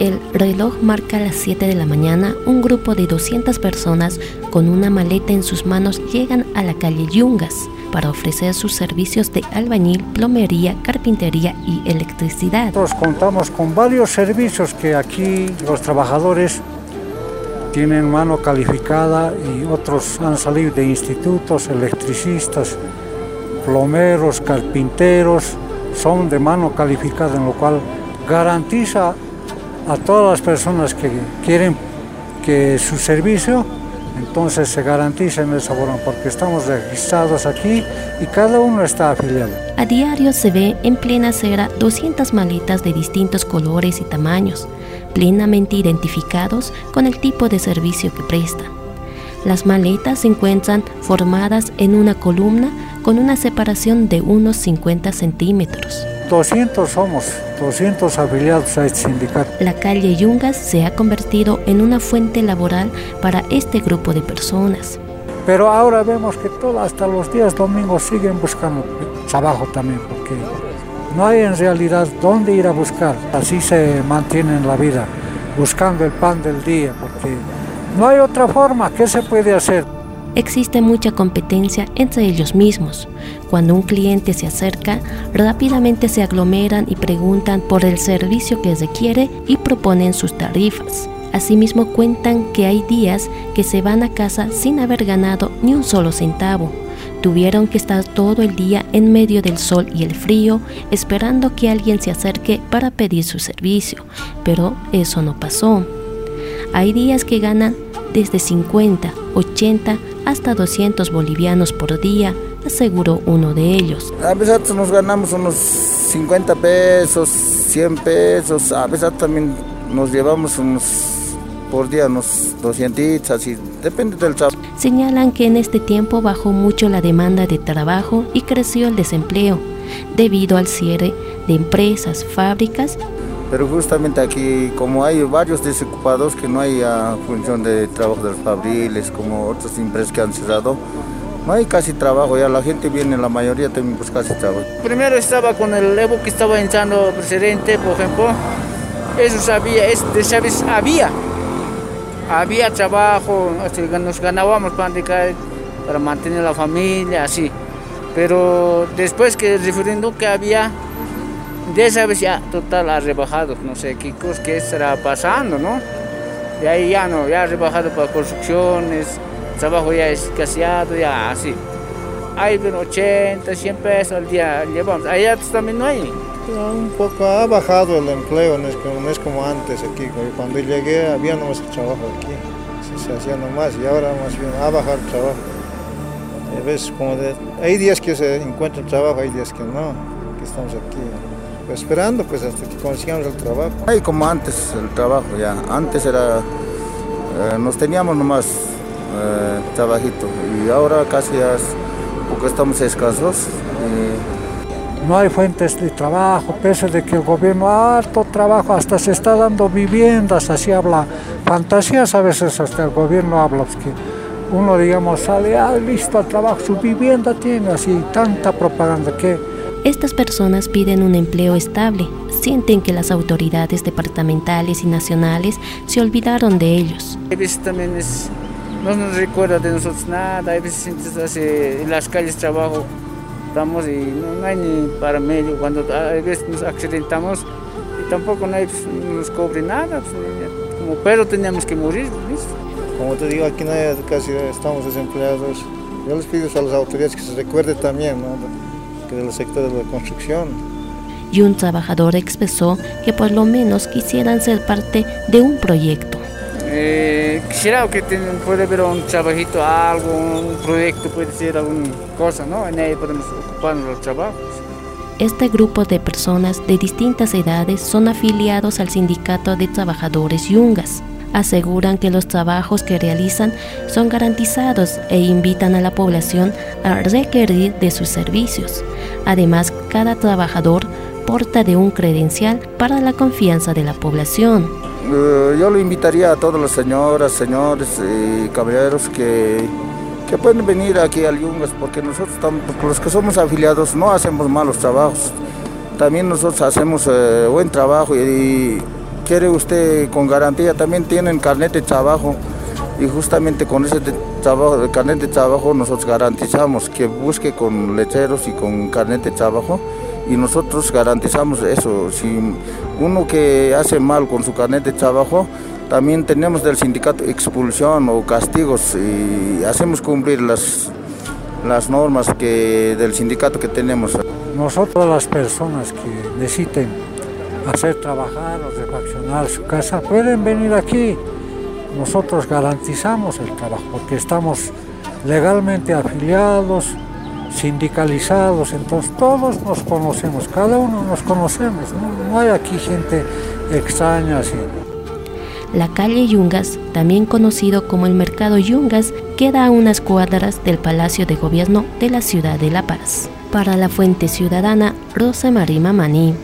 el reloj marca las 7 de la mañana, un grupo de 200 personas con una maleta en sus manos llegan a la calle Yungas para ofrecer sus servicios de albañil, plomería, carpintería y electricidad. Nosotros contamos con varios servicios que aquí los trabajadores tienen mano calificada y otros han salido de institutos, electricistas, plomeros, carpinteros, son de mano calificada, en lo cual garantiza a todas las personas que quieren que su servicio entonces se garantice en esa forma porque estamos registrados aquí y cada uno está afiliado. A diario se ve en plena acera 200 maletas de distintos colores y tamaños, plenamente identificados con el tipo de servicio que prestan. Las maletas se encuentran formadas en una columna con una separación de unos 50 centímetros. 200 somos, 200 afiliados a este sindicato. La calle Yungas se ha convertido en una fuente laboral para este grupo de personas. Pero ahora vemos que todo, hasta los días domingos siguen buscando trabajo también, porque no hay en realidad dónde ir a buscar. Así se mantiene en la vida, buscando el pan del día, porque no hay otra forma. ¿Qué se puede hacer? Existe mucha competencia entre ellos mismos. Cuando un cliente se acerca, rápidamente se aglomeran y preguntan por el servicio que requiere y proponen sus tarifas. Asimismo cuentan que hay días que se van a casa sin haber ganado ni un solo centavo. Tuvieron que estar todo el día en medio del sol y el frío esperando que alguien se acerque para pedir su servicio, pero eso no pasó. Hay días que ganan desde 50, 80 hasta 200 bolivianos por día, aseguró uno de ellos. A veces nos ganamos unos 50 pesos, 100 pesos, a veces también nos llevamos unos por día unos 200, así, depende del trabajo. Señalan que en este tiempo bajó mucho la demanda de trabajo y creció el desempleo, debido al cierre de empresas, fábricas pero justamente aquí, como hay varios desocupados que no hay uh, función de trabajo de los fabriles, como otras empresas que han cerrado, no hay casi trabajo, ya la gente viene, la mayoría también pues casi trabajo. Primero estaba con el Evo que estaba entrando presidente, por ejemplo, eso sabía, es, de sabes, había, había trabajo, nos ganábamos para, para mantener la familia, así. Pero después que el referéndum que había, de esa vez ya total ha rebajado, no sé qué, cosa, qué estará pasando, ¿no? De ahí ya no, ya ha rebajado para construcciones, trabajo ya escaseado, ya así. Hay 80, 100 pesos al día llevamos, allá también no hay. Un poco ha bajado el empleo, no es, como, no es como antes aquí, cuando llegué había nomás el trabajo aquí, se, hacía nomás y ahora más bien ha bajado el trabajo. ¿Ves? Como de, hay días que se encuentra el trabajo, hay días que no, que estamos aquí esperando pues hasta que consigamos el trabajo. Hay como antes el trabajo ya, antes era, eh, nos teníamos nomás eh, trabajito y ahora casi ya porque estamos escasos. No hay fuentes de trabajo, pese de que el gobierno ha harto trabajo, hasta se está dando viviendas, así habla fantasías a veces hasta el gobierno habla, pues, que uno digamos sale, ah, listo al trabajo, su vivienda tiene, así tanta propaganda que estas personas piden un empleo estable, sienten que las autoridades departamentales y nacionales se olvidaron de ellos. A veces también no nos recuerda de nosotros nada, a veces en las calles trabajo, estamos y no, hay ni para medio, cuando a veces nos accidentamos y tampoco no nos cobre nada, pues, como perro teníamos que morir. Como te digo, aquí no casi estamos desempleados. Yo les pido a las autoridades que se recuerde también, ¿no? Del sector de la construcción. Y un trabajador expresó que por lo menos quisieran ser parte de un proyecto. Eh, quisiera que puede haber un trabajito, algo, un proyecto, puede ser alguna cosa, ¿no? En ahí podemos ocuparnos los trabajos. Este grupo de personas de distintas edades son afiliados al Sindicato de Trabajadores Yungas aseguran que los trabajos que realizan son garantizados e invitan a la población a requerir de sus servicios. Además, cada trabajador porta de un credencial para la confianza de la población. Eh, yo le invitaría a todas las señoras, señores y caballeros que, que pueden venir aquí al Yungas porque nosotros los que somos afiliados no hacemos malos trabajos. También nosotros hacemos eh, buen trabajo y quiere usted con garantía, también tienen carnet de trabajo y justamente con ese trabajo, carnet de trabajo nosotros garantizamos que busque con lecheros y con carnet de trabajo y nosotros garantizamos eso. Si uno que hace mal con su carnet de trabajo, también tenemos del sindicato expulsión o castigos y hacemos cumplir las, las normas que, del sindicato que tenemos. Nosotros las personas que necesiten hacer trabajar o refaccionar su casa pueden venir aquí nosotros garantizamos el trabajo porque estamos legalmente afiliados, sindicalizados, entonces todos nos conocemos, cada uno nos conocemos, no, hay aquí gente extraña así. La calle Yungas, también conocido como el Mercado Yungas, queda a unas cuadras del Palacio de Gobierno de la ciudad de La Paz. Para la Fuente Ciudadana, Rosa Marima Maní.